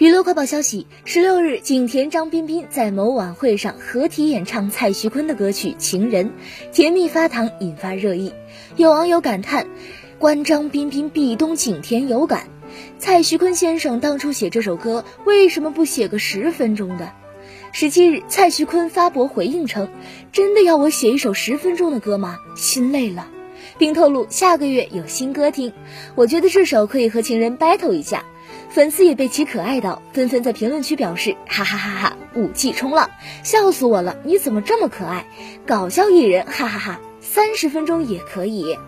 娱乐快报消息：十六日，景甜张彬彬在某晚会上合体演唱蔡徐坤的歌曲《情人》，甜蜜发糖，引发热议。有网友感叹：“观张彬彬壁咚，景甜有感。蔡徐坤先生当初写这首歌，为什么不写个十分钟的？”十七日，蔡徐坤发博回应称：“真的要我写一首十分钟的歌吗？心累了。”并透露下个月有新歌听。我觉得这首可以和情人 battle 一下。粉丝也被其可爱到，纷纷在评论区表示：“哈哈哈哈，武器冲浪，笑死我了！你怎么这么可爱？搞笑艺人，哈哈哈，三十分钟也可以。”